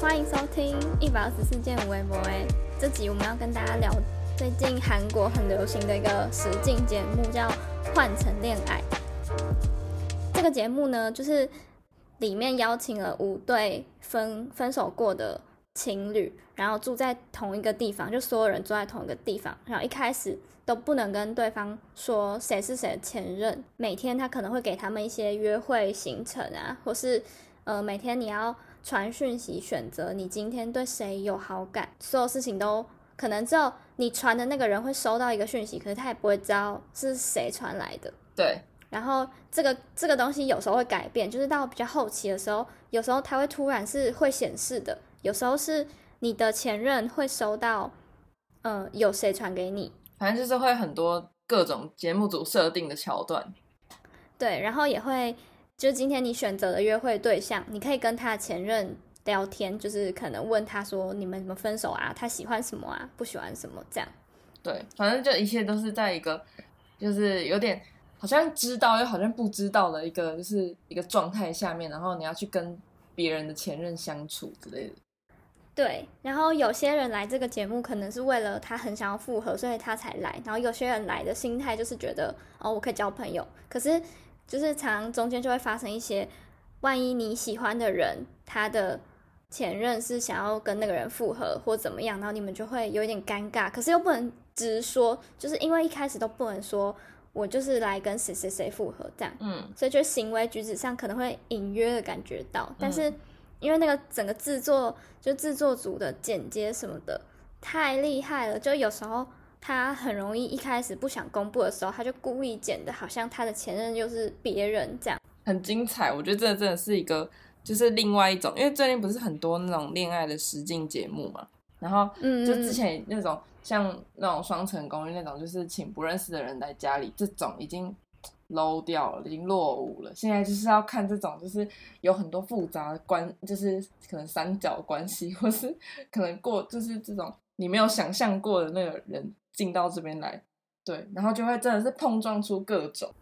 欢迎收听一百二十四件微博。哎，这集我们要跟大家聊最近韩国很流行的一个实境节目，叫《换成恋爱》。这个节目呢，就是里面邀请了五对分分手过的情侣，然后住在同一个地方，就所有人住在同一个地方，然后一开始都不能跟对方说谁是谁的前任。每天他可能会给他们一些约会行程啊，或是呃每天你要。传讯息，选择你今天对谁有好感，所有事情都可能只有你传的那个人会收到一个讯息，可是他也不会知道是谁传来的。对。然后这个这个东西有时候会改变，就是到比较后期的时候，有时候它会突然是会显示的，有时候是你的前任会收到，呃，有谁传给你，反正就是会很多各种节目组设定的桥段。对，然后也会。就今天你选择的约会对象，你可以跟他的前任聊天，就是可能问他说你们怎么分手啊？他喜欢什么啊？不喜欢什么？这样。对，反正就一切都是在一个，就是有点好像知道又好像不知道的一个，就是一个状态下面，然后你要去跟别人的前任相处之类的。对，然后有些人来这个节目可能是为了他很想要复合，所以他才来。然后有些人来的心态就是觉得哦，我可以交朋友，可是。就是常中间就会发生一些，万一你喜欢的人他的前任是想要跟那个人复合或怎么样，然后你们就会有一点尴尬，可是又不能直说，就是因为一开始都不能说我就是来跟谁谁谁复合这样，嗯，所以就行为举止上可能会隐约的感觉到，但是因为那个整个制作就制作组的剪接什么的太厉害了，就有时候。他很容易一开始不想公布的时候，他就故意剪的，好像他的前任就是别人这样，很精彩。我觉得这真的是一个，就是另外一种，因为最近不是很多那种恋爱的实境节目嘛，然后就之前那种像那种双层公寓那种，就是请不认识的人来家里，这种已经 low 掉了，已经落伍了。现在就是要看这种，就是有很多复杂关，就是可能三角关系，或是可能过，就是这种你没有想象过的那个人。进到这边来，对，然后就会真的是碰撞出各种，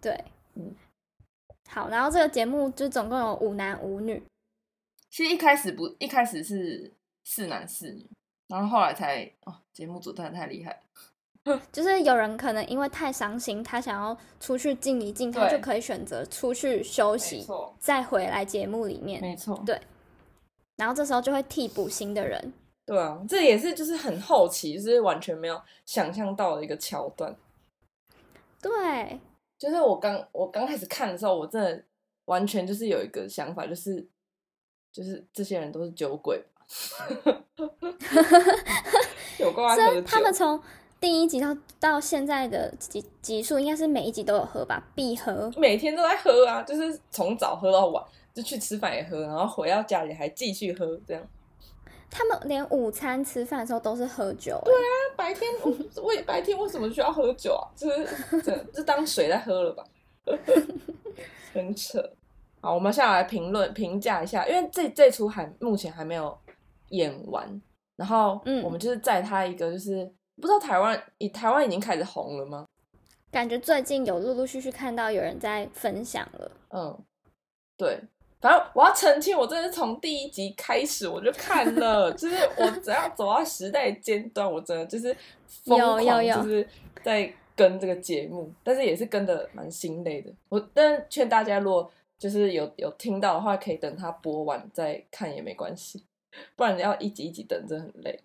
对，嗯，好，然后这个节目就总共有五男五女，其实一开始不，一开始是四男四女，然后后来才哦，节目组真的太厉害，就是有人可能因为太伤心，他想要出去静一静，他就可以选择出去休息，再回来节目里面，没错，对，然后这时候就会替补新的人。对啊，这也是就是很好奇，就是完全没有想象到的一个桥段。对，就是我刚我刚开始看的时候，我真的完全就是有一个想法，就是就是这些人都是酒鬼。有关他们从第一集到到现在的集集数，应该是每一集都有喝吧？必喝，每天都在喝啊，就是从早喝到晚，就去吃饭也喝，然后回到家里还继续喝，这样。他们连午餐吃饭的时候都是喝酒。对啊，白天为 白天为什么需要喝酒啊？就是 这这当水在喝了吧？很扯。好，我们下来评论评价一下，因为这这出还目前还没有演完。然后，嗯，我们就是在他一个就是不知道台湾以台湾已经开始红了吗？感觉最近有陆陆续续看到有人在分享了。嗯，对。反正我要澄清，我真的是从第一集开始我就看了，就是我只要走到时代尖端，我真的就是疯狂，就是在跟这个节目，但是也是跟的蛮心累的。我但劝大家，如果就是有有听到的话，可以等它播完再看也没关系，不然要一集一集等，真的很累。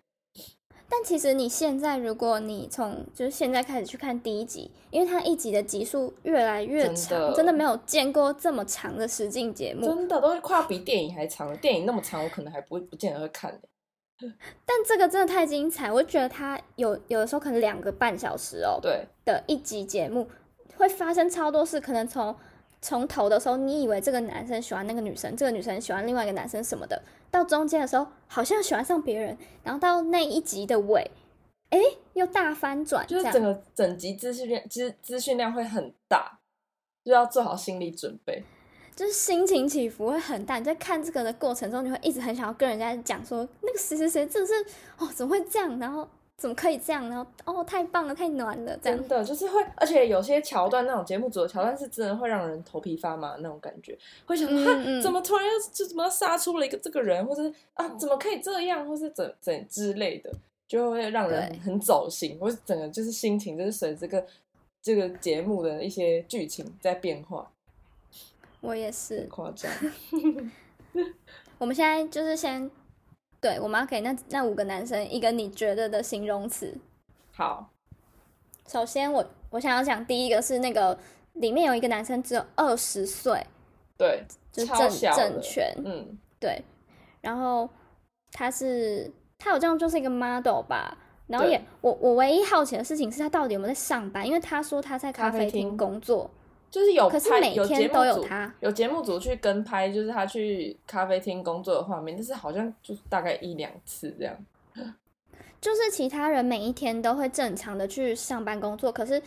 但其实你现在，如果你从就是现在开始去看第一集，因为它一集的集数越来越长，真的没有见过这么长的实境节目，真的都是快要比电影还长了。电影那么长，我可能还不会不见得会看 但这个真的太精彩，我觉得它有有的时候可能两个半小时哦，对的一集节目会发生超多事，可能从。从头的时候，你以为这个男生喜欢那个女生，这个女生喜欢另外一个男生什么的，到中间的时候好像喜欢上别人，然后到那一集的尾，哎，又大翻转，就是整个整集资讯量，其实资讯量会很大，就要做好心理准备，就是心情起伏会很大。你在看这个的过程中，你会一直很想要跟人家讲说，那个谁谁谁，这是哦，怎么会这样？然后怎么可以这样？然后哦，太棒了，太暖了，这样真的就是会，而且有些桥段那种节目组的桥段是真的会让人头皮发麻那种感觉，会想嗯怎么突然又就怎么杀出了一个这个人，或者啊怎么可以这样，或是怎怎之类的，就会让人很走心，或是整个就是心情就是随这个这个节目的一些剧情在变化。我也是夸张。我们现在就是先。对，我们要给那那五个男生一个你觉得的形容词。好，首先我我想要讲第一个是那个里面有一个男生只有二十岁，对，就正正权，嗯，对。然后他是他好像就是一个 model 吧，然后也我我唯一好奇的事情是他到底有没有在上班，因为他说他在咖啡厅工作。就是有，可是每天都有他，有节目组去跟拍，就是他去咖啡厅工作的画面，但是好像就大概一两次这样。就是其他人每一天都会正常的去上班工作，可是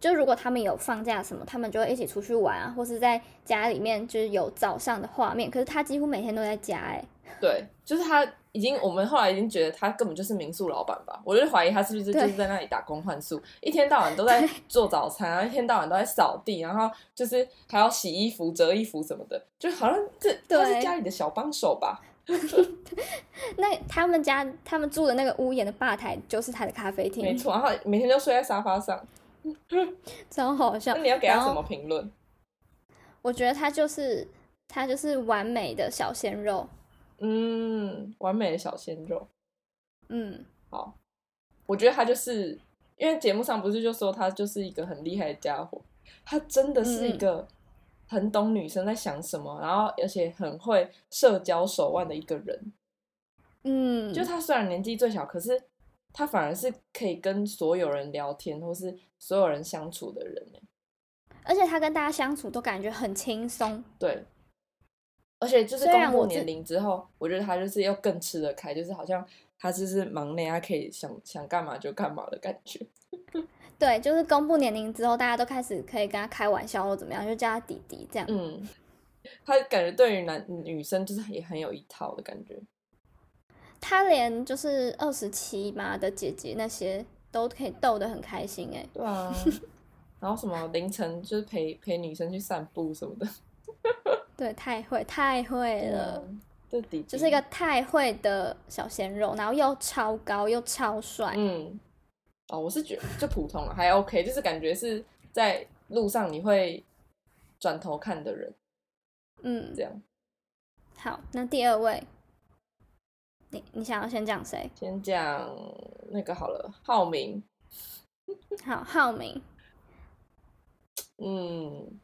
就如果他们有放假什么，他们就会一起出去玩啊，或是在家里面就是有早上的画面，可是他几乎每天都在家，哎，对，就是他。已经，我们后来已经觉得他根本就是民宿老板吧？我就怀疑他是不是就是在那里打工换宿，一天到晚都在做早餐啊，一天到晚都在扫地，然后就是还要洗衣服、折衣服什么的，就好像这他是家里的小帮手吧？那他们家他们住的那个屋檐的吧台就是他的咖啡厅，没错。然后每天都睡在沙发上，超好笑。那你要给他什么评论？我觉得他就是他就是完美的小鲜肉。嗯，完美的小鲜肉。嗯，好，我觉得他就是因为节目上不是就说他就是一个很厉害的家伙，他真的是一个很懂女生在想什么，然后而且很会社交手腕的一个人。嗯，就他虽然年纪最小，可是他反而是可以跟所有人聊天或是所有人相处的人而且他跟大家相处都感觉很轻松。对。而且就是公布年龄之后，我觉得他就是要更吃得开，就是好像他就是忙内，他可以想想干嘛就干嘛的感觉。对，就是公布年龄之后，大家都开始可以跟他开玩笑或怎么样，就叫他弟弟这样。嗯，他感觉对于男女生就是也很有一套的感觉。他连就是二十七嘛的姐姐那些都可以逗得很开心哎。对啊，然后什么凌晨就是陪陪女生去散步什么的。对，太会太会了，这底就是一个太会的小鲜肉，然后又超高又超帅。嗯，哦，我是觉得就普通了，还 OK，就是感觉是在路上你会转头看的人。嗯，这样。好，那第二位，你你想要先讲谁？先讲那个好了，浩明。好，浩明。嗯，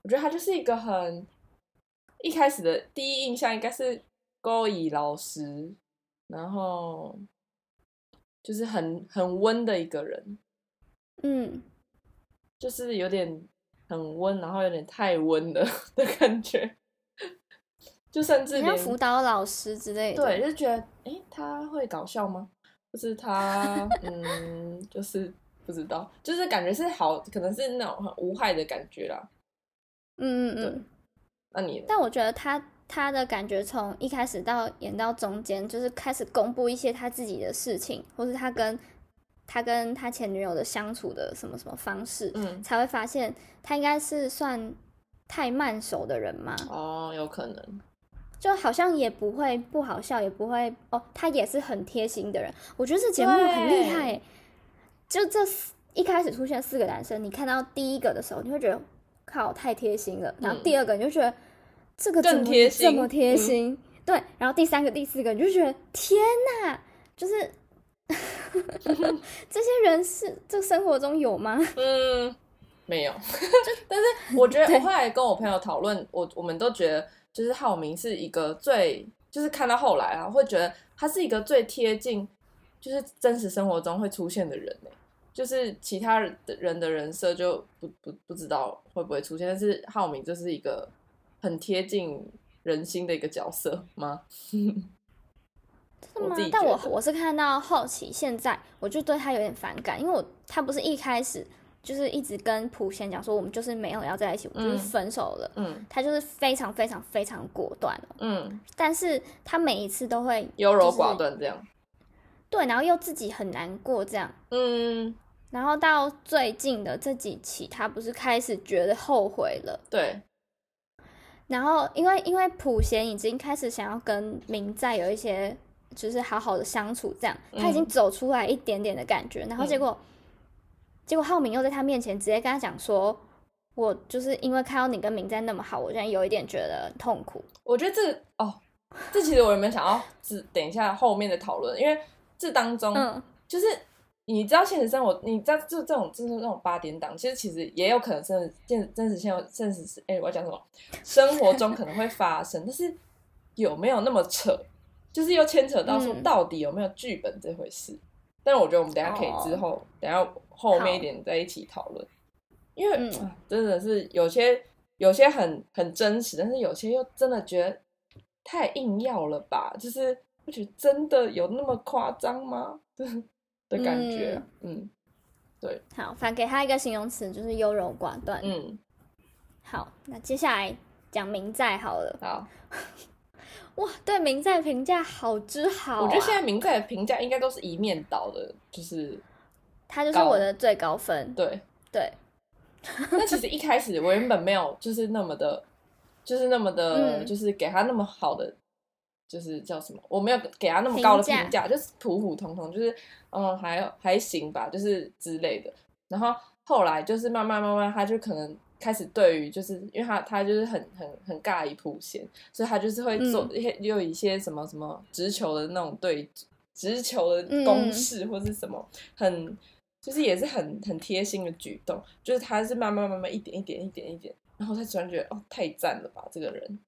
我觉得他就是一个很。一开始的第一印象应该是高以老师，然后就是很很温的一个人，嗯，就是有点很温，然后有点太温了的感觉，就甚至连辅导老师之类的，对，就觉得哎，他会搞笑吗？就是他，嗯，就是不知道，就是感觉是好，可能是那种很无害的感觉啦，嗯嗯嗯。那你？但我觉得他他的感觉从一开始到演到中间，就是开始公布一些他自己的事情，或是他跟他跟他前女友的相处的什么什么方式，嗯，才会发现他应该是算太慢熟的人嘛。哦，有可能，就好像也不会不好笑，也不会哦，他也是很贴心的人。我觉得这节目很厉害，就这一开始出现四个男生，你看到第一个的时候，你会觉得。靠，太贴心了。然后第二个你就觉得这个更贴心，这么贴心。对，然后第三个、第四个你就觉得天哪，就是 这些人是这生活中有吗？嗯，没有。但是我觉得我后来跟我朋友讨论，我我们都觉得就是浩明是一个最，就是看到后来啊，会觉得他是一个最贴近，就是真实生活中会出现的人就是其他人的人的人设就不不不知道会不会出现，但是浩明就是一个很贴近人心的一个角色吗？真的吗？但我我是看到后期，现在我就对他有点反感，因为我他不是一开始就是一直跟普贤讲说我们就是没有要在一起，我们就是分手了。嗯，他就是非常非常非常果断。嗯，但是他每一次都会优柔寡断这样。对，然后又自己很难过这样，嗯，然后到最近的这几期，他不是开始觉得后悔了，对，然后因为因为普贤已经开始想要跟明在有一些就是好好的相处，这样他已经走出来一点点的感觉，然后结果、结果浩明又在他面前直接跟他讲说，我就是因为看到你跟明在那么好，我现在有一点觉得很痛苦。我觉得这哦，这其实我原本想要只等一下后面的讨论，因为这当中、嗯，就是你知道现实生活，你知道就这种就是那种八点档，其实其实也有可能真现真实现现实是哎、我要讲什么？生活中可能会发生，但是有没有那么扯？就是又牵扯到说嗯到底有没有剧本这回事。但是我觉得我们等下可以之后，等下后面一点再一起讨论，因为、真的是有些有些很很真实，但是有些又真的觉得太硬要了吧？就是我觉得真的有那么夸张吗？的感觉，嗯对好，反正给他一个形容词就是优柔寡断。嗯，好，那接下来讲明在好了。好，哇，对明在评价好之好、啊，我觉得现在明在的评价应该都是一面倒的，就是他就是我的最高分。对。对，那其实一开始我原本没有就是那么的，就是那么的，嗯就是给他那么好的，就是叫什么？我没有给他那么高的评价，就是普普通通，就是嗯还还行吧，就是之类的。然后后来就是慢慢慢慢，他就可能开始对于就是因为他他就是很很很尬一普贤，所以他就是会做嗯一些有一些什么什么直球的那种对直球的公式或是什么很。就是也是很很贴心的举动，就是他是慢慢慢慢一点一点一点一点，然后他突然觉得哦太赞了吧这个人，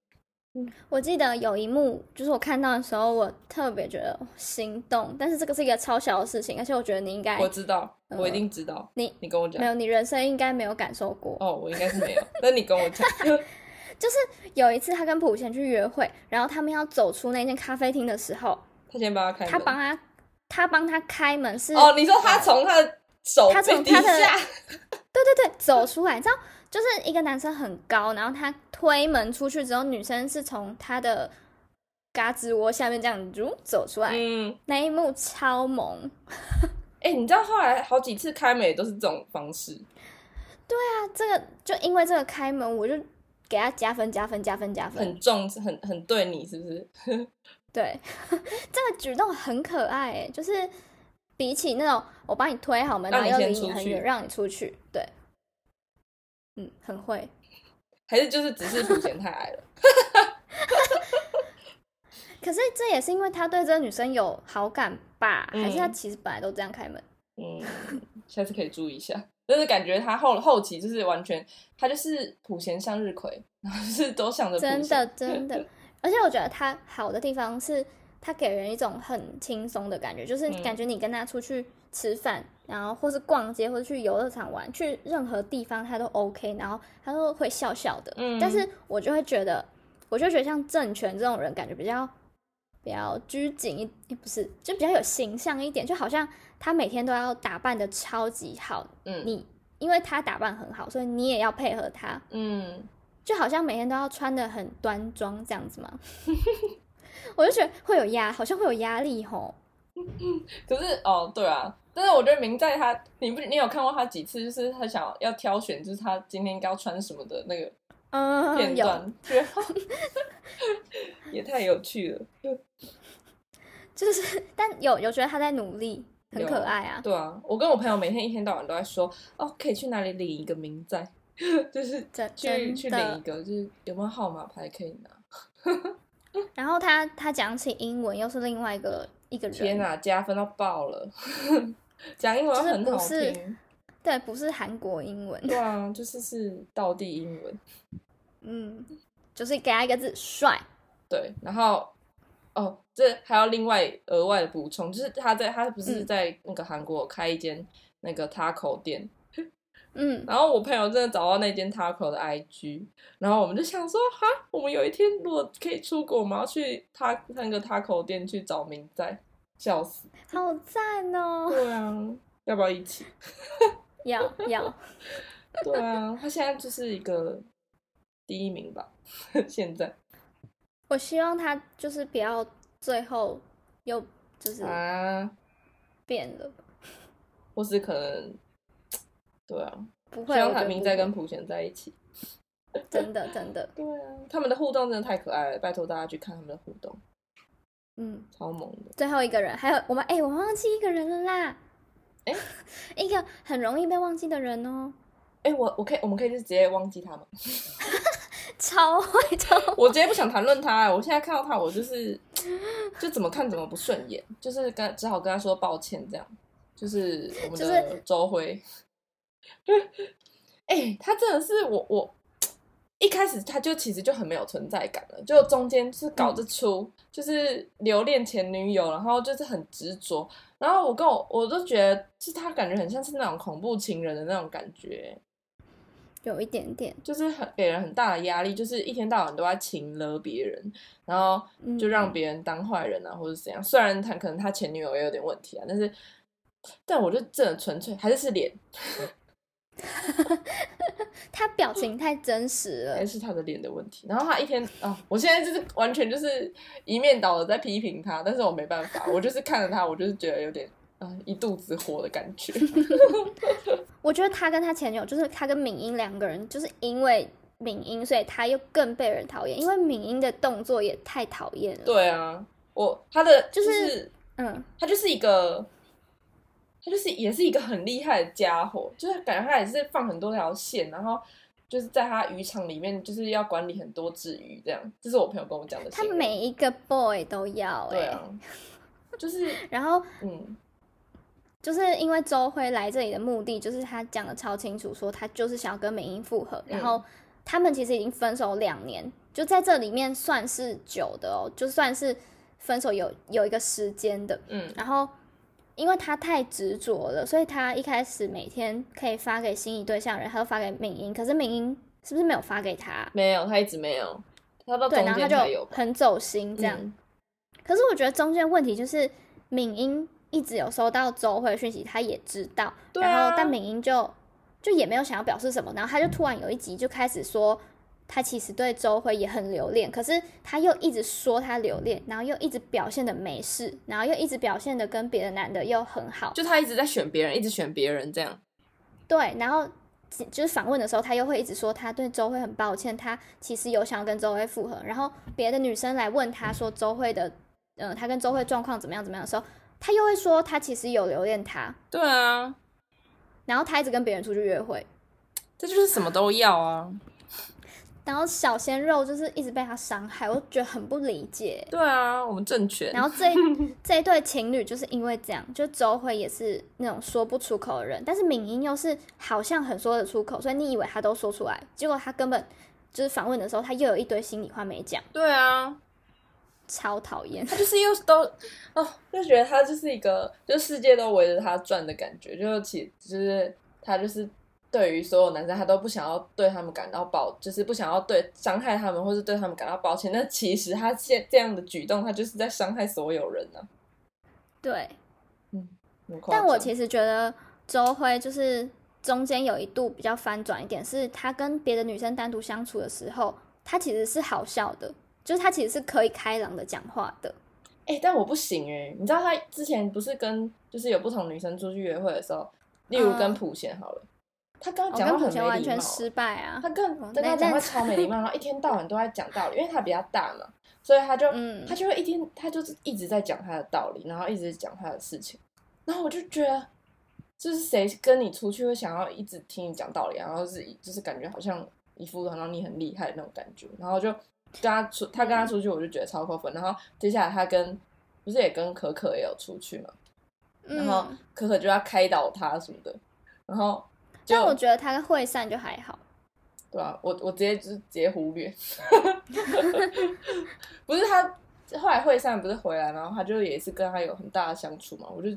我记得有一幕，就是我看到的时候，我特别觉得心动。但是这个是一个超小的事情，而且我觉得你应该我知道，嗯我一定知道，你你跟我讲没有，你人生应该没有感受过。哦，我应该是没有，那你跟我讲，就是有一次他跟普贤去约会，然后他们要走出那间咖啡厅的时候，他先帮他开门，他帮他他帮他开门是哦，你说他从他的手他从他的下，对对对，走出来，你知道，就是一个男生很高，然后他推门出去之后，女生是从他的嘎吱窝下面这样如走出来，嗯，那一幕超萌。哎、你知道后来好几次开门也都是这种方式，对啊这个就因为这个开门，我就给他加分加分加分加分。很重，很很对你是不是？对，这个举动很可爱诶，就是比起那种我帮你推好门，然后又离你很远，让你出去，对，嗯，很会。还是就是只是普贤太矮了？可是这也是因为他对这个女生有好感吧？还是他嗯其实本来都这样开门？嗯，下次可以注意一下。但是感觉他后后期就是完全，他就是普贤向日葵，然后就是都想着真的真的，而且我觉得他好的地方是，他给人一种很轻松的感觉，就是嗯感觉你跟他出去吃饭，然后或是逛街，或者去游乐场玩，去任何地方他都 OK，然后他都会笑笑的。嗯但是我就会觉得，我就觉得像郑权这种人，感觉比较比较拘谨一，诶不是，就比较有形象一点，就好像他每天都要打扮的超级好，嗯你因为他打扮很好，所以你也要配合他，嗯，就好像每天都要穿的很端庄这样子嘛。我就觉得会有压，好像会有压力吼。可是哦，对啊，但是我觉得明在他，你不你有看过他几次，就是他想要挑选，就是他今天要穿什么的那个片段，觉得 也太有趣了。就是，但有有觉得他在努力，很可爱啊。对啊，我跟我朋友每天一天到晚都在说，哦，可以去哪里领一个名在，就是真去去领一个，就是有没有号码牌可以拿。然后他他讲起英文又是另外一个一个人，天哪、加分到爆了！讲英文很好听，对，不是韩国英文，对啊，就是是道地英文。嗯，就是给他一个字帅。对，然后哦，这还要另外额外的补充，就是他在他不是嗯在那个韩国开一间那个 taco 店，嗯，然后我朋友真的找到那间 taco 的 IG，然后我们就想说，哈，我们有一天如果可以出国，我们要去他那个 taco 店去找明在，笑死。好赞哦！对啊，要不要一起？要 要，对啊，他现在就是一个第一名吧，现在我希望他就是不要最后又就是啊，变了，或是可能，对啊，不会。希望海明在跟普贤在一起。真的，真的。对啊，他们的互动真的太可爱了，拜托大家去看他们的互动。嗯，超萌的。最后一个人，还有我们，哎，我们忘记一个人了啦。哎，一个很容易被忘记的人哦。哎，我我可以，我们可以就直接忘记他吗？超会超，我直接不想谈论他。我现在看到他，我就是就怎么看怎么不顺眼，就是跟只好跟他说抱歉，这样。就是我们的周辉。哎，他真的是我我一开始他就其实就很没有存在感了，就中间是搞得出，就是留恋前女友，然后就是很执着，然后我跟我我都觉得是他感觉很像是那种恐怖情人的那种感觉。有一点点，就是很给人很大的压力，就是一天到晚都在情勒别人，然后就让别人当坏人啊，或者怎样。虽然他可能他前女友也有点问题啊，但是，但我就真的纯粹还是是脸，他表情太真实了，还是他的脸的问题。然后他一天啊，我现在就是完全就是一面倒的在批评他，但是我没办法，我就是看着他，我就是觉得有点。一肚子火的感觉。我觉得他跟他前女友，就是他跟敏英两个人，就是因为敏英，所以他又更被人讨厌，因为敏英的动作也太讨厌了。对啊，我他的就是，嗯，他就是一个，他就是也是一个很厉害的家伙，就是感觉他也是放很多条线，然后就是在他渔场里面，就是要管理很多只鱼，这样。这是我朋友跟我讲的。他每一个 boy 都要，对啊，就是 然后嗯。就是因为周辉来这里的目的，就是他讲的超清楚，说他就是想要跟美英复合，然后他们其实已经分手两年，就在这里面算是久的哦，就算是分手有有一个时间的，嗯，然后因为他太执着了，所以他一开始每天可以发给心仪对象人，他都发给敏英，可是敏英是不是没有发给他？没有，他一直没有，他到对，然后他就有很走心这样，可是我觉得中间问题就是敏英。一直有收到周慧讯息，他也知道，然后但敏英就就也没有想要表示什么，然后他就突然有一集就开始说，他其实对周慧也很留恋，可是他又一直说他留恋，然后又一直表现的没事，然后又一直表现的跟别的男的又很好，就他一直在选别人，一直选别人这样。对，然后就是访问的时候，他又会一直说他对周慧很抱歉，他其实有想要跟周慧复合，然后别的女生来问他说周慧的，嗯，他跟周慧状况怎么样怎么样的时候。他又会说他其实有留恋他，对啊，然后他一直跟别人出去约会，这就是什么都要啊。然后小鲜肉就是一直被他伤害，我觉得很不理解。对啊，我们政权。然后这 这一对情侣就是因为这样，就周慧也是那种说不出口的人，但是敏英又是好像很说得出口，所以你以为他都说出来，结果他根本就是访问的时候，他又有一堆心里话没讲。对啊。超讨厌他，就是又都哦，就觉得他就是一个，就世界都围着他转的感觉，就其就是他就是对于所有男生，他都不想要对他们感到抱，就是不想要对伤害他们，或是对他们感到抱歉。那其实他现这样的举动，他就是在伤害所有人呢。对，嗯，但我其实觉得周辉就是中间有一度比较翻转一点，是他跟别的女生单独相处的时候，他其实是好笑的。就是他其实是可以开朗的讲话的，哎，但我不行哎，你知道他之前不是跟就是有不同女生出去约会的时候，例如跟普贤好了，他刚刚讲话很没礼完全失败啊，他跟跟他讲话超没礼貌，然后一天到晚都在讲道理，因为他比较大嘛，所以他就他就会一天他就是一直在讲他的道理，然后一直讲他的事情，然后我就觉得，就是谁跟你出去会想要一直听你讲道理，然后是就是感觉好像一副好像你很厉害的那种感觉，然后就。跟他出，他跟他出去，我就觉得超扣分。然后接下来他跟不是也跟可可也有出去嘛，然后可可就要开导他什么的，然后但我觉得他跟惠善就还好，对啊，我我直接就是直接忽略，不是他后来惠善不是回来，然后他就也是跟他有很大的相处嘛，我就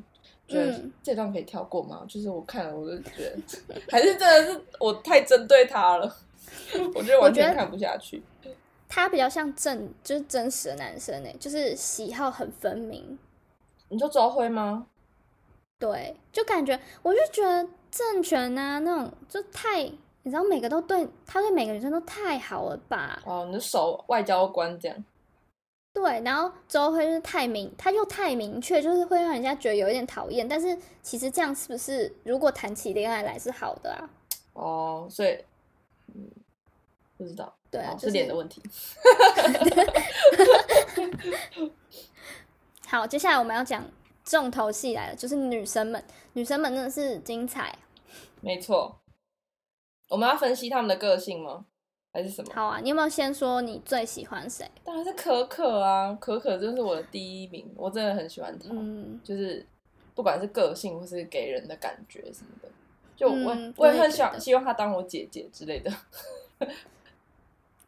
觉得这段可以跳过吗？就是我看了，我就觉得还是真的是我太针对他了，我觉得完全看不下去。他比较像正，就是真实的男生哎，就是喜好很分明。你说周辉吗？对，就感觉，我就觉得政权啊，那种就太，你知道，每个都对他对每个女生都太好了吧？哦，你的手外交官这样。对，然后周辉就是太明，他又太明确，就是会让人家觉得有一点讨厌。但是其实这样是不是如果谈起恋爱来是好的啊？哦，所以嗯，不知道，对啊，是脸的问题。好，接下来我们要讲重头戏来了，就是女生们，女生们真的是精彩。没错，我们要分析他们的个性吗？还是什么？好啊，你有没有先说你最喜欢谁？当然是可可啊，可可真是我的第一名，我真的很喜欢她。嗯，就是不管是个性或是给人的感觉什么的，就我我也很想希望她当我姐姐之类的。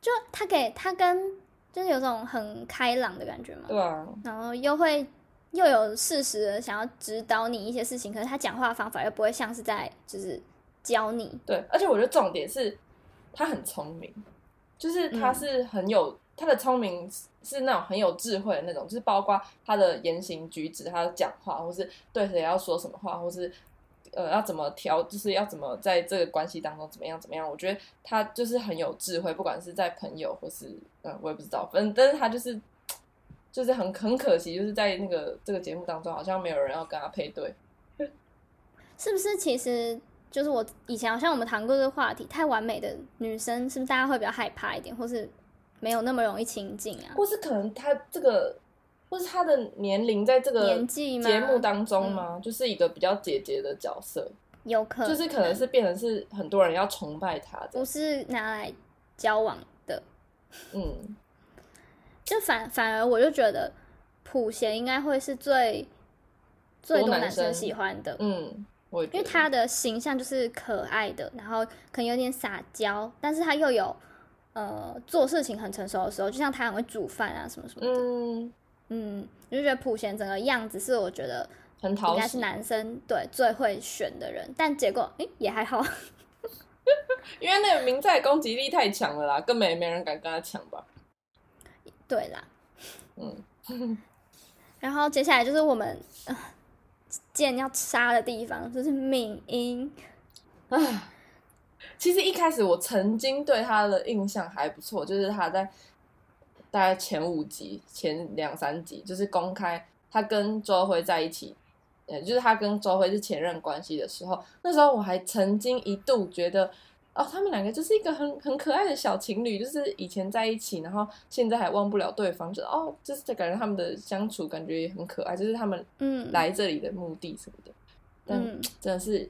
就她给她跟就是有种很开朗的感觉嘛。对啊。然后又会又有适时的想要指导你一些事情，可是他讲话方法又不会像是在就是教你。对，而且我觉得重点是。他很聪明，就是他是很有他的聪明是那种很有智慧的那种，就是包括他的言行举止，他的讲话，或是对谁要说什么话，或是呃要怎么调，就是要怎么在这个关系当中怎么样怎么样。我觉得他就是很有智慧，不管是在朋友或是嗯，我也不知道，反正但是他就是就是很很可惜，就是在那个这个节目当中，好像没有人要跟他配对，是不是？其实。就是我以前好像我们谈过这个话题，太完美的女生是不是大家会比较害怕一点，或是没有那么容易亲近啊？或是可能她这个，或是她的年龄在这个年纪节目当中吗？就是一个比较姐姐的角色，有可能就是可能是变成是很多人要崇拜她的，不是拿来交往的。嗯，就反反而我就觉得普贤应该会是最最多男生喜欢的。嗯。因为他的形象就是可爱的，然后可能有点撒娇，但是他又有呃做事情很成熟的时候，就像他很会煮饭啊什么什么的。嗯嗯，就觉得普贤整个样子是我觉得很讨应该是男生对最会选的人，但结果哎也还好，因为那个明在攻击力太强了啦，根本也没人敢跟他抢吧。对啦，嗯，然后接下来就是我们。剑要杀的地方就是敏英，啊，其实一开始我曾经对他的印象还不错，就是他在大概前五集、前两三集，就是公开他跟周辉在一起，呃，就是他跟周辉是前任关系的时候，那时候我还曾经一度觉得。哦，他们两个就是一个很很可爱的小情侣，就是以前在一起，然后现在还忘不了对方，就哦，就是感觉他们的相处感觉也很可爱，就是他们嗯来这里的目的什么的，但真的是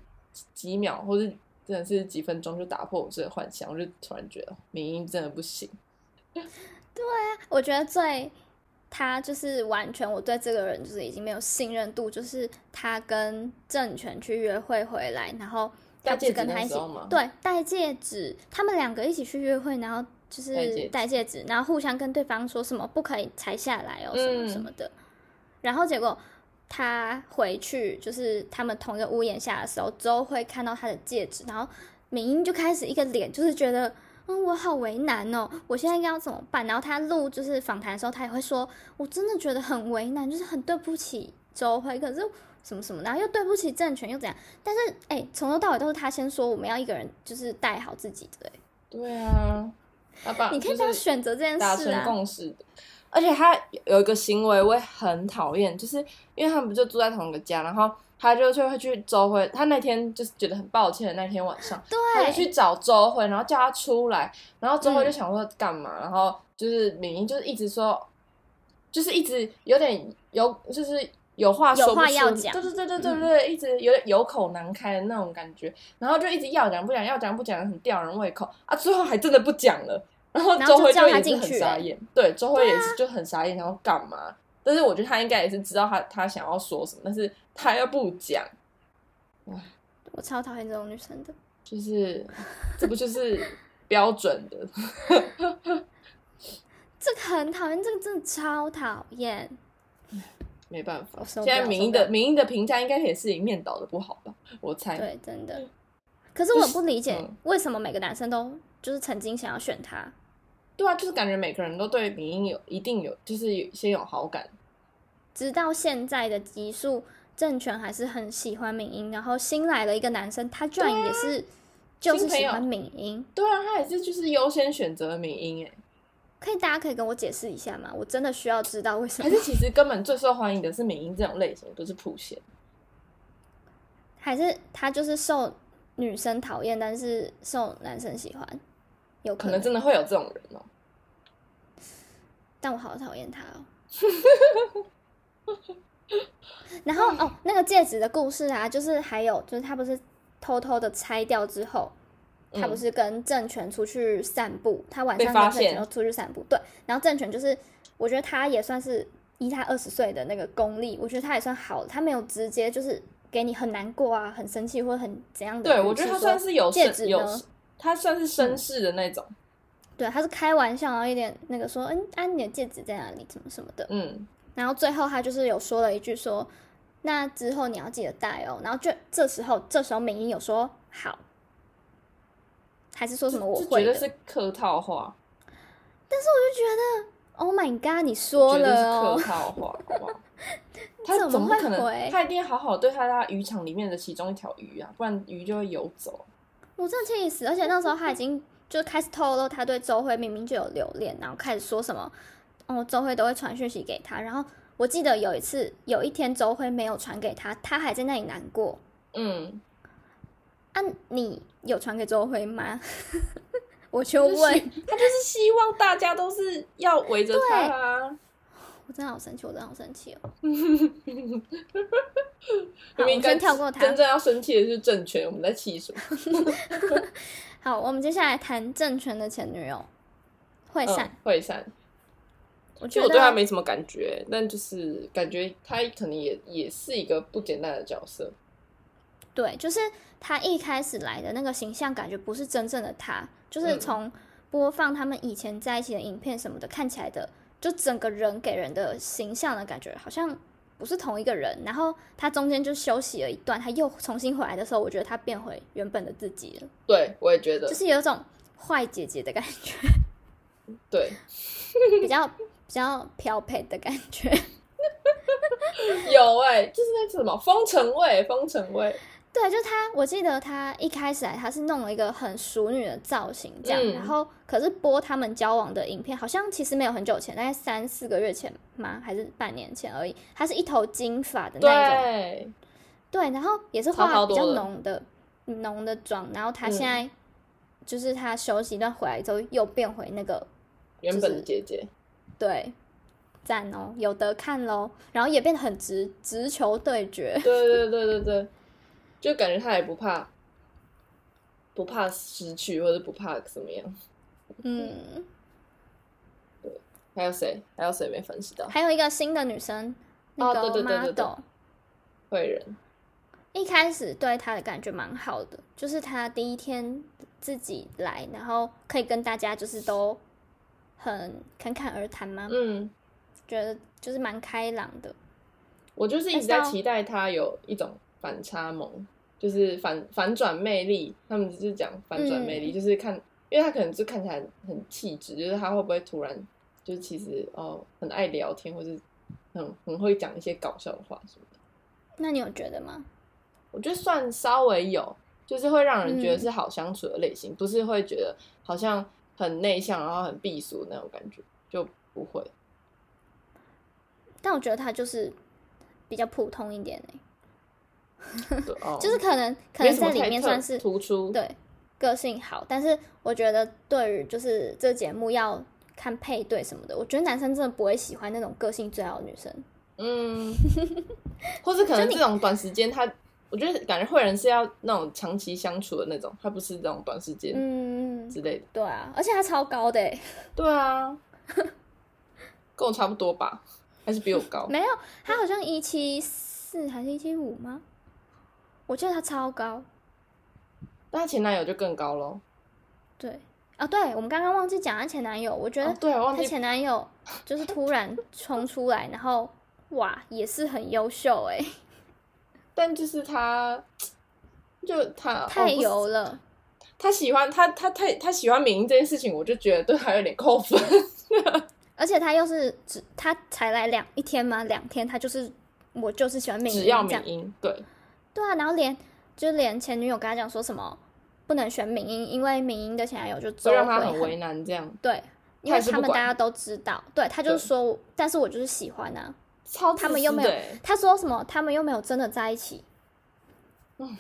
几秒或者真的是几分钟就打破我这个幻想，我就突然觉得明英真的不行。对啊，我觉得最他就是完全我对这个人就是已经没有信任度，就是他跟郑权去约会回来，然后。他是跟他一起，对，戴戒指，他们两个一起去约会，然后就是戴戒指，然后互相跟对方说什么不可以拆下来哦，什么什么的。然后结果他回去，就是他们同一个屋檐下的时候，周会看到他的戒指，然后敏英就开始一个脸，就是觉得，嗯，我好为难哦，我现在应该要怎么办？然后他录就是访谈的时候，他也会说，我真的觉得很为难，就是很对不起周辉，可是。什么什么，然后又对不起政权，又怎样？但是，哎，从头到尾都是他先说我们要一个人就是带好自己的。对啊，你可以这样选择这件事啊，达成共识的。而且他有一个行为我也很讨厌，就是因为他们不就住在同一个家，然后他就就会去周辉。他那天就是觉得很抱歉的那天晚上，他就去找周辉，然后叫他出来，然后周辉就想说干嘛？然后就是敏英就是一直说，就是一直有点有就是。有话说不出，对对对对对对，一直有点有口难开的那种感觉，然后就一直要讲不讲，要讲不讲，很吊人胃口啊！最后还真的不讲了，然后周辉就也是很傻眼，对，周辉也是就很傻眼，然后干嘛？但是我觉得他应该也是知道他他想要说什么，但是他又不讲。我超讨厌这种女生的，就是这不就是标准的？这个很讨厌，这个真的超讨厌。没办法，现在民英的民英的评价应该也是一面倒的不好吧？我猜。对，真的。可是我不理解，为什么每个男生都就是曾经想要选他？对啊，就是感觉每个人都对民英有一定有，就是有先有好感。直到现在的极速政权还是很喜欢敏英，然后新来了一个男生，他居然也是就是喜欢敏英。对啊，他也是就是优先选择敏英哎。可以，大家可以跟我解释一下吗？我真的需要知道为什么？还是其实根本最受欢迎的是敏英这种类型，不是普贤？还是他就是受女生讨厌，但是受男生喜欢？有可能真的会有这种人哦。但我好讨厌他哦。然后哦，那个戒指的故事啊，就是还有就是他不是偷偷的拆掉之后，他不是跟郑权出去散步，他晚上跟郑权又出去散步，对。然后郑权就是，我觉得他也算是依他二十岁的那个功力，我觉得他也算好，他没有直接就是给你很难过啊、很生气或者很怎样的。对，我觉得他算是有戒指呢，他算是绅士的那种。对，他是开玩笑，然后一点那个说，嗯，啊，你的戒指在哪里？怎么什么的？嗯。然后最后他就是有说了一句说，那之后你要记得带哦。然后就这时候，这时候美英有说好，还是说什么我会的？是客套话。但是我就觉得，Oh my god，你说了哦，客 套话，好不好？他怎么可能？他一定好好对他他渔场里面的其中一条鱼啊，不然鱼就会游走。我真的气死！而且那时候他已经就开始透露他对周慧明明就有留恋，然后开始说什么。哦，周辉都会传讯息给他，然后我记得有一次，有一天周辉没有传给他，他还在那里难过。嗯，啊，你有传给周辉吗？我就问，他就是希望大家都是要围着他啊！我真的好生气，我真的好生气哦！明明先跳过他，真正要生气的是政权，我们在气什么？好，我们接下来谈政权的前女友惠善，惠善。其实我对他没什么感觉，但就是感觉他可能也也是一个不简单的角色。对，就是他一开始来的那个形象，感觉不是真正的他，就是从播放他们以前在一起的影片什么的看起来的，就整个人给人的形象的感觉好像不是同一个人。然后他中间就休息了一段，他又重新回来的时候，我觉得他变回原本的自己了。对，我也觉得，就是有一种坏姐姐的感觉。对，比较。比较漂配的感觉，有哎，就是那什么风尘味，风尘味。对，就他，我记得他一开始来，他是弄了一个很熟女的造型，这样。然后，可是播他们交往的影片，好像其实没有很久前，大概三四个月前吗？还是半年前而已。他是一头金发的那种，对，然后也是化比较浓的浓的妆。然后他现在就是他休息一段回来之后，又变回那个原本的姐姐。对，赞哦，有得看喽。然后也变得很直直球对决。对对对对对，就感觉他也不怕，不怕失去或者不怕怎么样。嗯，对。还有谁？还有谁没分析到？还有一个新的女生，那个 model，会人。一开始对他的感觉蛮好的，就是他第一天自己来，然后可以跟大家就是都。很侃侃而谈嘛？嗯，觉得就是蛮开朗的。我就是一直在期待他有一种反差萌，就是反反转魅力。他们就是讲反转魅力，就是看，因为他可能就看起来很气质，就是他会不会突然就是其实哦很爱聊天，或是很很会讲一些搞笑的话什么的。那你有觉得吗？我觉得算稍微有，就是会让人觉得是好相处的类型，不是会觉得好像。很内向，然后很避俗那种感觉，就不会。但我觉得他就是比较普通一点 就是可能可能在里面算是突出，对个性好。但是我觉得对于就是这节目要看配对什么的，我觉得男生真的不会喜欢那种个性最好的女生。嗯，或是可能这种短时间他。我觉得感觉会人是要那种长期相处的那种，他不是这种短时间嗯之类的。对啊，而且他超高的。对啊，跟我差不多吧，还是比我高？没有，他好像一七四还是一七五吗？我记得他超高。但他前男友就更高喽。对啊，对，我们刚刚忘记讲他前男友，我觉得对，他前男友就是突然冲出来，然后哇，也是很优秀哎。但就是他，就他太油了。他喜欢他，他太他喜欢敏英这件事情，我就觉得对他有点扣分。而且他又是只他才来两一天吗？两天他就是我就是喜欢 敏英，只要敏英，对对啊。然后连就连前女友跟他讲说什么不能选敏英，因为敏英的前男友就会让他很为难。这样对，因为他们大家都知道，对他就是说，但是我就是喜欢啊，他们又没有，他说什么，他们又没有真的在一起，嗯，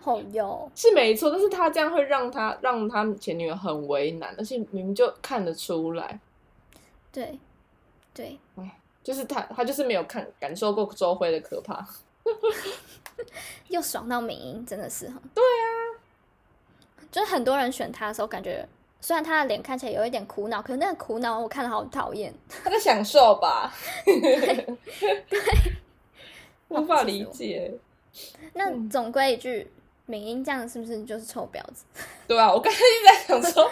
好哟，是没错，但是他这样会让他让他前女友很为难，而且明明就看得出来，对，对，哎，就是他，他就是没有看感受过周辉的可怕，又爽到名音，真的是哈，对啊，就是很多人选他的时候，感觉。虽然他的脸看起来有一点苦恼，可是那个苦恼我看了好讨厌。他在享受吧？对，无法理解。那总归一句，敏英这样是不是就是臭婊子？对啊，我刚才一直在想说，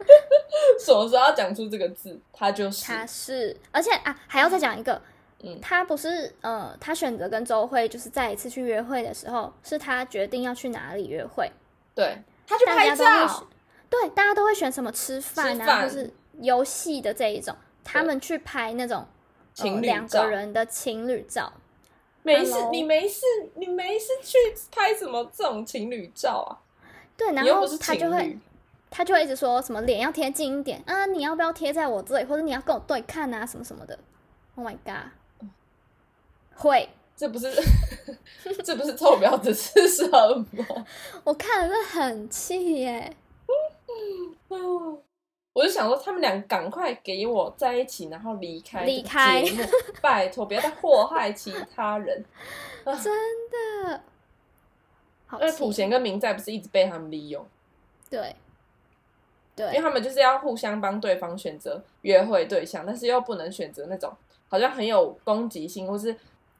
什么时候要讲出这个字？他就是，他是，而且啊，还要再讲一个，嗯，他不是，呃，他选择跟周慧就是再一次去约会的时候，是他决定要去哪里约会？对，他去拍照。对，大家都会选什么吃饭啊，或是游戏的这一种。他们去拍那种情侣两个人的情侣照。没事，你没事，你没事去拍什么这种情侣照啊？对，然后他就会，他就会一直说什么脸要贴近一点啊，你要不要贴在我这里，或者你要跟我对看啊，什么什么的。Oh my god！会，这不是，这不是臭婊子是什么？我看了是很气耶。我就想说，他们俩赶快给我在一起，然后离开离开。拜托，不要再祸害其他人。真的，因为普贤跟明在不是一直被他们利用，对，对，因为他们就是要互相帮对方选择约会对象，但是又不能选择那种好像很有攻击性，或是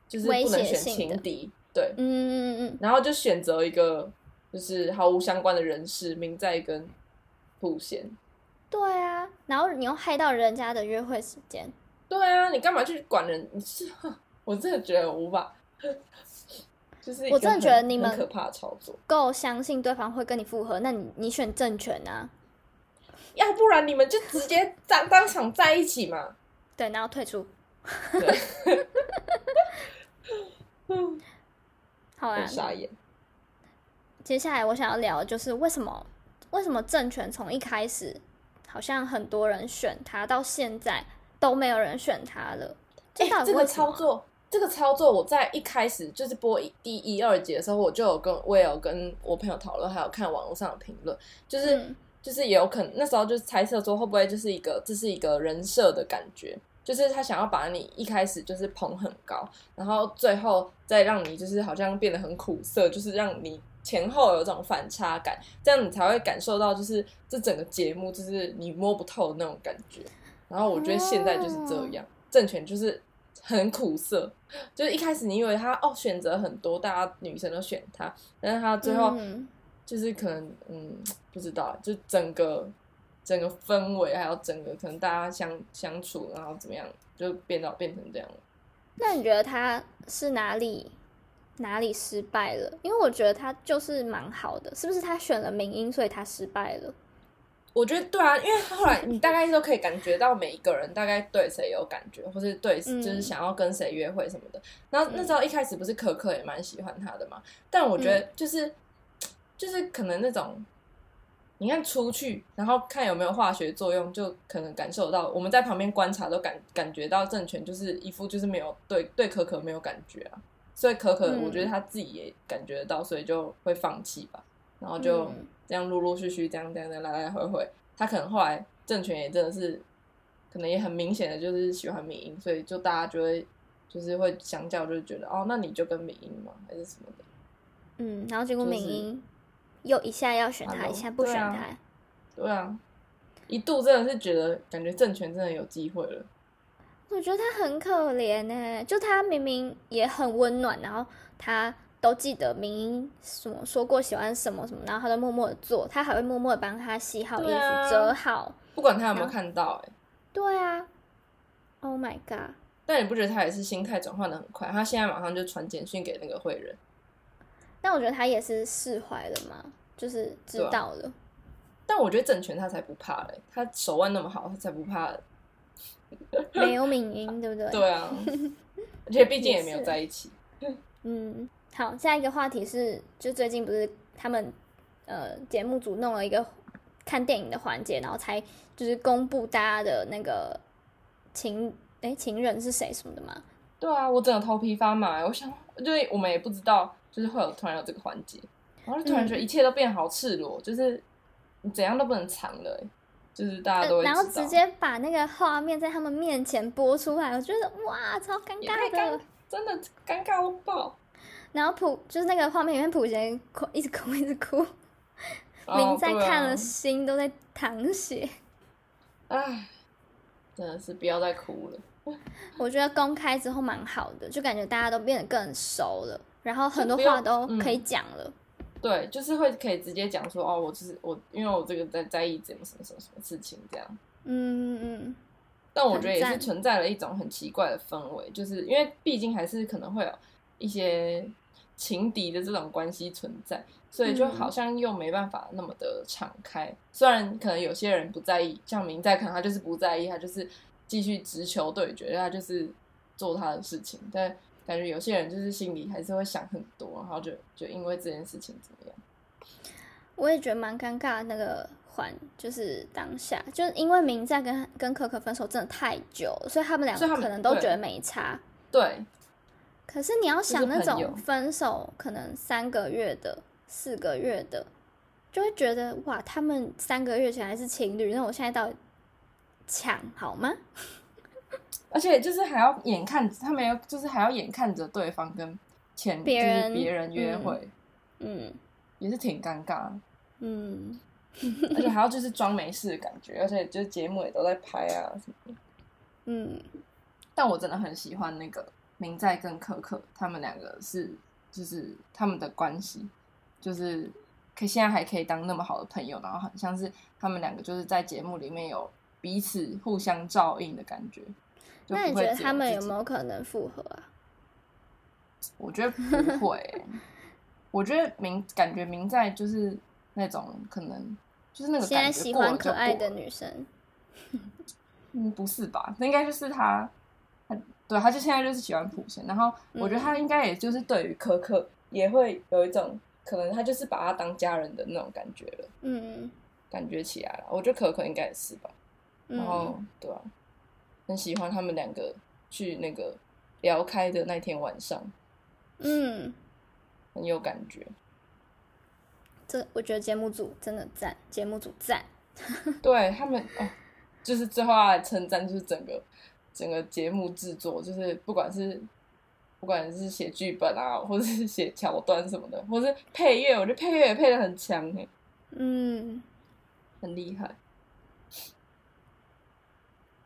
就是不能选情敌，对，嗯嗯嗯，然后就选择一个就是毫无相关的人士，明在跟。普贤，对啊，然后你又害到人家的约会时间，对啊，你干嘛去管人？你 是我真的觉得无法，就是我真的觉得你们可怕的操作，够相信对方会跟你复合，那你你选政权啊？要不然你们就直接当当场在一起嘛？对，然后退出。好啊，傻眼。接下来我想要聊的就是为什么。为什么政权从一开始好像很多人选他，到现在都没有人选他了？哎，这个操作，这个操作，我在一开始就是播第一二集的时候，我就有跟我也有跟我朋友讨论，还有看网络上的评论，就是就是也有可能那时候就是猜测说会不会就是一个这是一个人设的感觉，就是他想要把你一开始就是捧很高，然后最后再让你就是好像变得很苦涩，就是让你。前后有这种反差感，这样你才会感受到，就是这整个节目就是你摸不透的那种感觉。然后我觉得现在就是这样，政权就是很苦涩，就是一开始你以为他哦选择很多，大家女生都选他，但是他最后就是可能嗯不知道，就整个整个氛围还有整个可能大家相相处，然后怎么样就变到变成这样了。那你觉得他是哪里？哪里失败了？因为我觉得他就是蛮好的，是不是？他选了民音，所以他失败了。我觉得对啊，因为后来你大概都可以感觉到每一个人大概对谁有感觉，或是对就是想要跟谁约会什么的。然后那时候一开始不是可可也蛮喜欢他的嘛？但我觉得就是就是可能那种你看出去，然后看有没有化学作用，就可能感受到我们在旁边观察都感感觉到政权就是一副就是没有对对可可没有感觉啊。所以可可，我觉得他自己也感觉得到，所以就会放弃吧。然后就这样陆陆续续这样这样的来来回回，他可能后来政权也真的是，可能也很明显的就是喜欢民音，所以就大家就会就是会相较，就是觉得哦，那你就跟民音嘛，还是什么的。嗯，然后结果民音又一下要选他，一下不选他。对啊，一度真的是觉得感觉政权真的有机会了。我觉得他很可怜呢，就他明明也很温暖，然后他都记得明什么说过喜欢什么什么，然后他都默默的做，他还会默默的帮他洗好衣服、折好，不管他有没有看到，哎，对啊，Oh my god！但你不觉得他也是心态转换的很快？他现在马上就传简讯给那个会人，但我觉得他也是释怀了嘛，就是知道了。但我觉得郑权他才不怕嘞，他手腕那么好，他才不怕。没有敏音，对不对？对啊，而且毕竟也没有在一起。嗯，好，下一个话题是，就最近不是他们呃节目组弄了一个看电影的环节，然后才就是公布大家的那个情哎情人是谁什么的嘛。对啊，我整个头皮发麻。我想，就是我们也不知道，就是会有突然有这个环节，然后突然觉得一切都变好赤裸，就是你怎样都不能藏了，就是大家都会然后直接把那个画面在他们面前播出来，我觉得哇，超尴尬的，真的尴尬到爆。然后普就是那个画面里面普贤哭，一直哭，一直哭，明在看了心都在淌血。唉，真的是不要再哭了。我觉得公开之后蛮好的，就感觉大家都变得更熟了，然后很多话都可以讲了。对，就是会可以直接讲说哦，我就是我，因为我这个在在意怎么什么什么什么事情这样。嗯嗯嗯。但我觉得也是存在了一种很奇怪的氛围，就是因为毕竟还是可能会有一些情敌的这种关系存在，所以就好像又没办法那么的敞开。虽然可能有些人不在意，像明在，可能他就是不在意，他就是。继续直球对决，他就是做他的事情，但感觉有些人就是心里还是会想很多，然后就就因为这件事情怎么样？我也觉得蛮尴尬。那个环就是当下，就是因为明在跟跟可可分手真的太久，所以他们两个可能都觉得没差。对。可是你要想那种分手可能三个月的、四个月的，就会觉得哇，他们三个月前还是情侣，那我现在到底？抢好吗？而且就是还要眼看他们要，就是还要眼看着对方跟前别人别人约会，嗯，也是挺尴尬，嗯，而且还要就是装没事的感觉，而且就是节目也都在拍啊什么的，嗯，但我真的很喜欢那个明在跟可可他们两个是，就是他们的关系，就是可现在还可以当那么好的朋友，然后很像是他们两个就是在节目里面有。彼此互相照应的感觉。那你觉得他们有没有可能复合啊？我觉得不会。我觉得明感觉明在就是那种可能就是那个现在喜欢可爱的女生。嗯，不是吧？那应该就是他，他对，他就现在就是喜欢普贤。然后我觉得他应该也就是对于可可也会有一种可能，他就是把他当家人的那种感觉了。嗯，感觉起来了。我觉得可可应该也是吧。然后，对啊，很喜欢他们两个去那个聊开的那天晚上，嗯，很有感觉。这我觉得节目组真的赞，节目组赞。对他们哦，就是最后要来称赞，就是整个整个节目制作，就是不管是不管是写剧本啊，或者是写桥段什么的，或是配乐，我觉得配乐也配的很强哎，嗯，很厉害。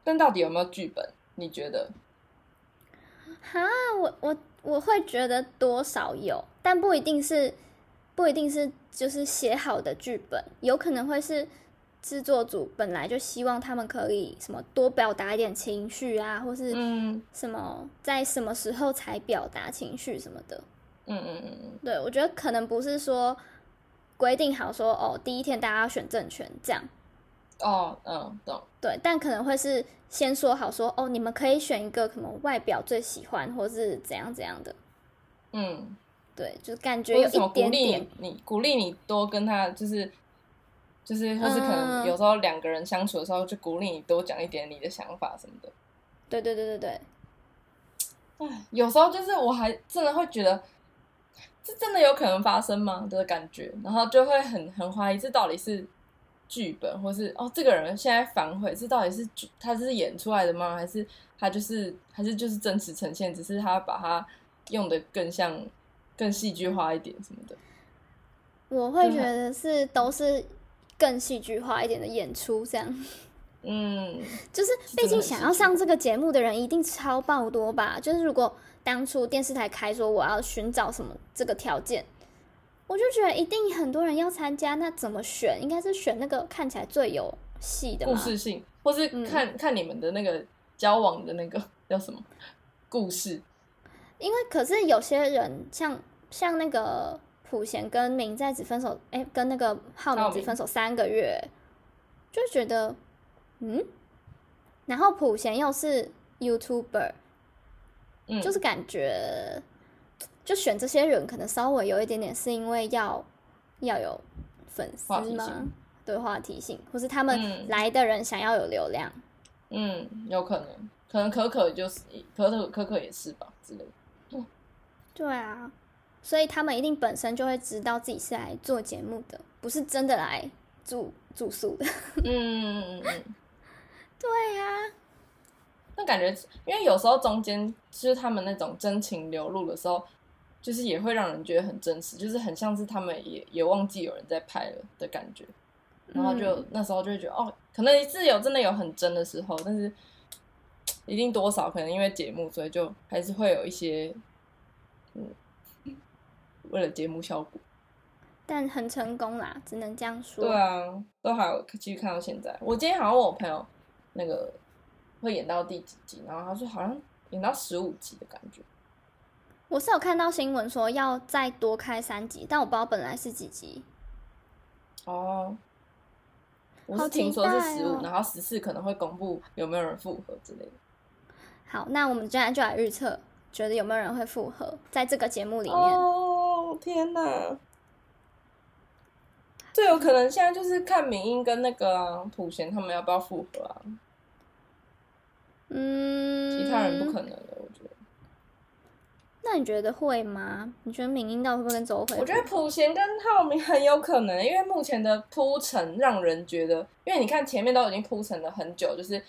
但到底有没有剧本？你觉得？哈，我我我会觉得多少有，但不一定是，不一定是就是写好的剧本，有可能会是制作组本来就希望他们可以什么多表达一点情绪啊，或是嗯什么在什么时候才表达情绪什么的。嗯嗯嗯嗯，对，我觉得可能不是说规定好说哦，第一天大家要选正权这样。哦，嗯，懂。对，但可能会是先说好说，哦，你们可以选一个可能外表最喜欢，或是怎样怎样的。嗯，对，就是感觉有一点点，你鼓励你多跟他，就是就是，或是可能有时候两个人相处的时候，就鼓励你多讲一点你的想法什么的。对对对对对。唉，有时候就是我还真的会觉得，这真的有可能发生吗的感觉，然后就会很很怀疑这到底是。剧本，或是哦，这个人现在反悔，这到底是他是演出来的吗？还是他就是还是就是真实呈现？只是他把它用的更像更戏剧化一点什么的。我会觉得是都是更戏剧化一点的演出，这样。嗯，就是毕竟想要上这个节目的人一定超爆多吧？就是如果当初电视台开说我要寻找什么这个条件。我就觉得一定很多人要参加，那怎么选？应该是选那个看起来最有戏的故事性，或是看看你们的那个交往的那个叫什么故事？因为可是有些人像像那个普贤跟明在只分手，哎，跟那个浩明只分手三个月，就觉得嗯，然后普贤又是 YouTuber，嗯，就是感觉。就选这些人，可能稍微有一点点，是因为要要有粉丝吗？对话题性，或是他们来的人想要有流量。嗯，有可能，可能可可就是可可可可也是吧之类的。对啊，所以他们一定本身就会知道自己是来做节目的，不是真的来住住宿的。嗯嗯嗯嗯，对呀。那感觉，因为有时候中间就是他们那种真情流露的时候，就是也会让人觉得很真实，就是很像是他们也也忘记有人在拍了的感觉。然后就那时候就会觉得，哦，可能是有真的有很真的时候，但是一定多少可能因为节目，所以就还是会有一些，嗯，为了节目效果。但很成功啦，只能这样说。对啊，都还有继续看到现在。我今天好像问我朋友，那个会演到第几集，然后他说好像演到十五集的感觉。我是有看到新闻说要再多开三集，但我不知道本来是几集。哦。我是听说是十五，然后十四可能会公布有没有人复合之类的。好，那我们现在就来预测，觉得有没有人会复合在这个节目里面？哦天哪！最有可能现在就是看明英跟那个普贤他们要不要复合啊？嗯，其他人不可能。那你觉得会吗？你觉得明英道会不会跟周慧？我觉得普贤跟浩明很有可能，因为目前的铺陈让人觉得，因为你看前面都已经铺陈了很久，就是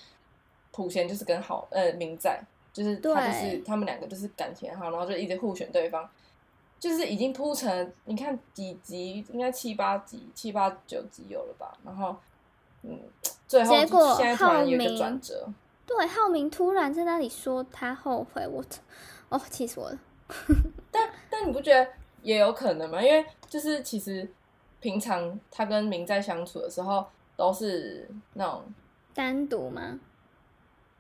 普贤就是跟好呃明在，就是他就是他们两个就是感情好，然后就一直互选对方，就是已经铺成你看几集，应该七八集、七八九集有了吧？然后嗯，最后现在突然有一个转折，对，浩明突然在那里说他后悔，我哦气死我了。但但你不觉得也有可能吗？因为就是其实平常他跟明在相处的时候都是那种单独吗？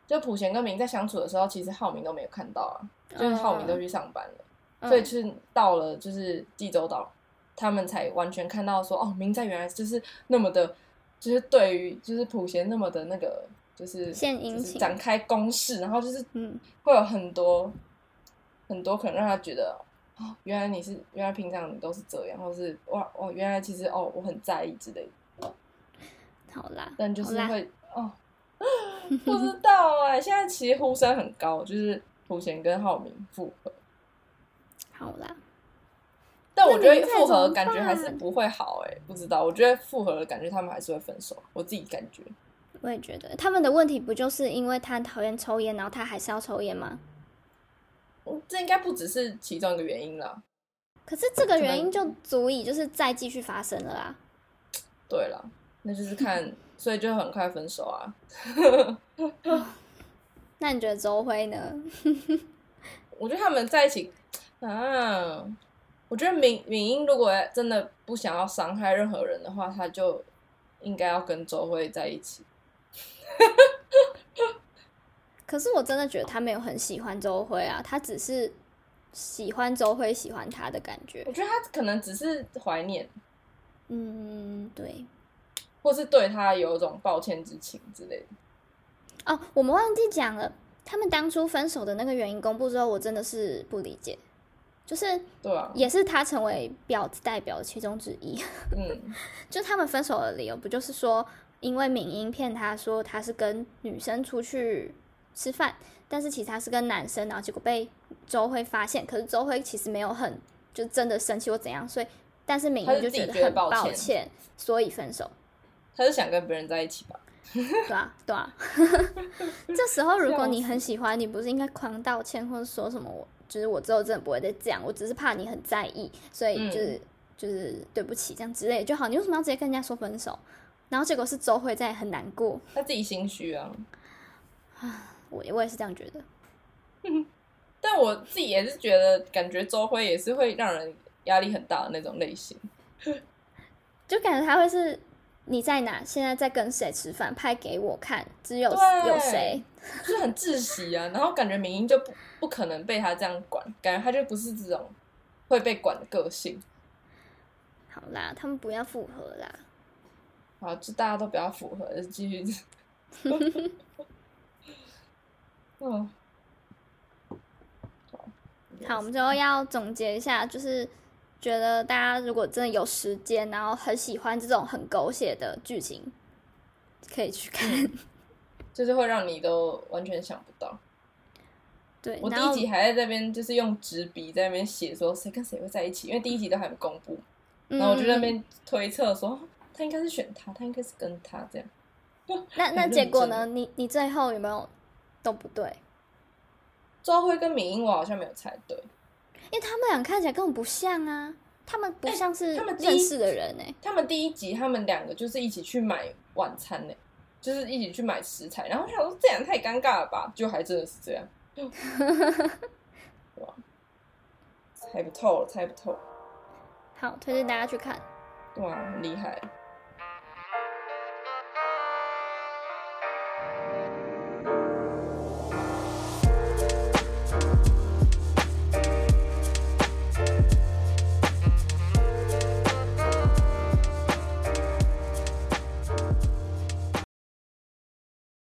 就普贤跟明在相处的时候，其实浩明都没有看到啊，就是浩明都去上班了，所以就是到了就是济州岛，他们才完全看到说哦，明在原来就是那么的，就是对于就是普贤那么的那个就是展开攻势，然后就是嗯会有很多。很多可能让他觉得，哦，原来你是，原来平常你都是这样，或是哇哦，原来其实哦，我很在意之类的。好啦，但就是会哦，不知道哎，现在其实呼声很高，就是胡贤跟浩明复合。好啦，但我觉得复合感觉还是不会好哎，不知道，我觉得复合的感觉他们还是会分手，我自己感觉。我也觉得，他们的问题不就是因为他讨厌抽烟，然后他还是要抽烟吗？这应该不只是其中一个原因了。可是这个原因就足以就是再继续发生了啦。对了，那就是看，所以就很快分手啊。那你觉得周辉呢？我觉得他们在一起啊，我觉得敏敏英如果真的不想要伤害任何人的话，他就应该要跟周辉在一起。可是我真的觉得他没有很喜欢周辉啊，他只是喜欢周辉喜欢他的感觉。我觉得他可能只是怀念，嗯，对，或是对他有一种抱歉之情之类的。哦，我们忘记讲了，他们当初分手的那个原因公布之后，我真的是不理解，就是对啊，也是他成为婊子代表的其中之一。嗯，就他们分手的理由不就是说，因为敏英骗他说他是跟女生出去。吃饭，但是其实他是跟男生，然后结果被周辉发现。可是周辉其实没有很就真的生气或怎样，所以但是敏英就觉得很抱歉，所以分手。他是想跟别人在一起吧？对啊，对啊。这时候如果你很喜欢，你不是应该狂道歉或者说什么？我就是我之后真的不会再这样，我只是怕你很在意，所以就是就是对不起这样之类就好。你为什么要直接跟人家说分手？然后结果是周辉在很难过，他自己心虚啊。啊。我我也是这样觉得，但我自己也是觉得，感觉周辉也是会让人压力很大的那种类型，就感觉他会是你在哪，现在在跟谁吃饭，拍给我看，只有有谁，就是很窒息啊。然后感觉明英就不不可能被他这样管，感觉他就不是这种会被管的个性。好啦，他们不要复合啦。好，就大家都不要复合，就继续。好，我们最后要总结一下，就是觉得大家如果真的有时间，然后很喜欢这种很狗血的剧情，可以去看，就是会让你都完全想不到。对，我第一集还在这边，就是用纸笔在那边写说谁跟谁会在一起，因为第一集都还没公布，然后我就在那边推测说他应该是选他，他应该是跟他这样。那那 结果呢？你你最后有没有都不对？周辉跟敏英我好像没有猜对，因为他们俩看起来根本不像啊，他们不像是他们认识的人哎。他们第一集他们两个就是一起去买晚餐呢，就是一起去买食材，然后想说这样太尴尬了吧，就还真的是这样。哇，猜不透了，猜不透。好，推荐大家去看。哇，很厉害。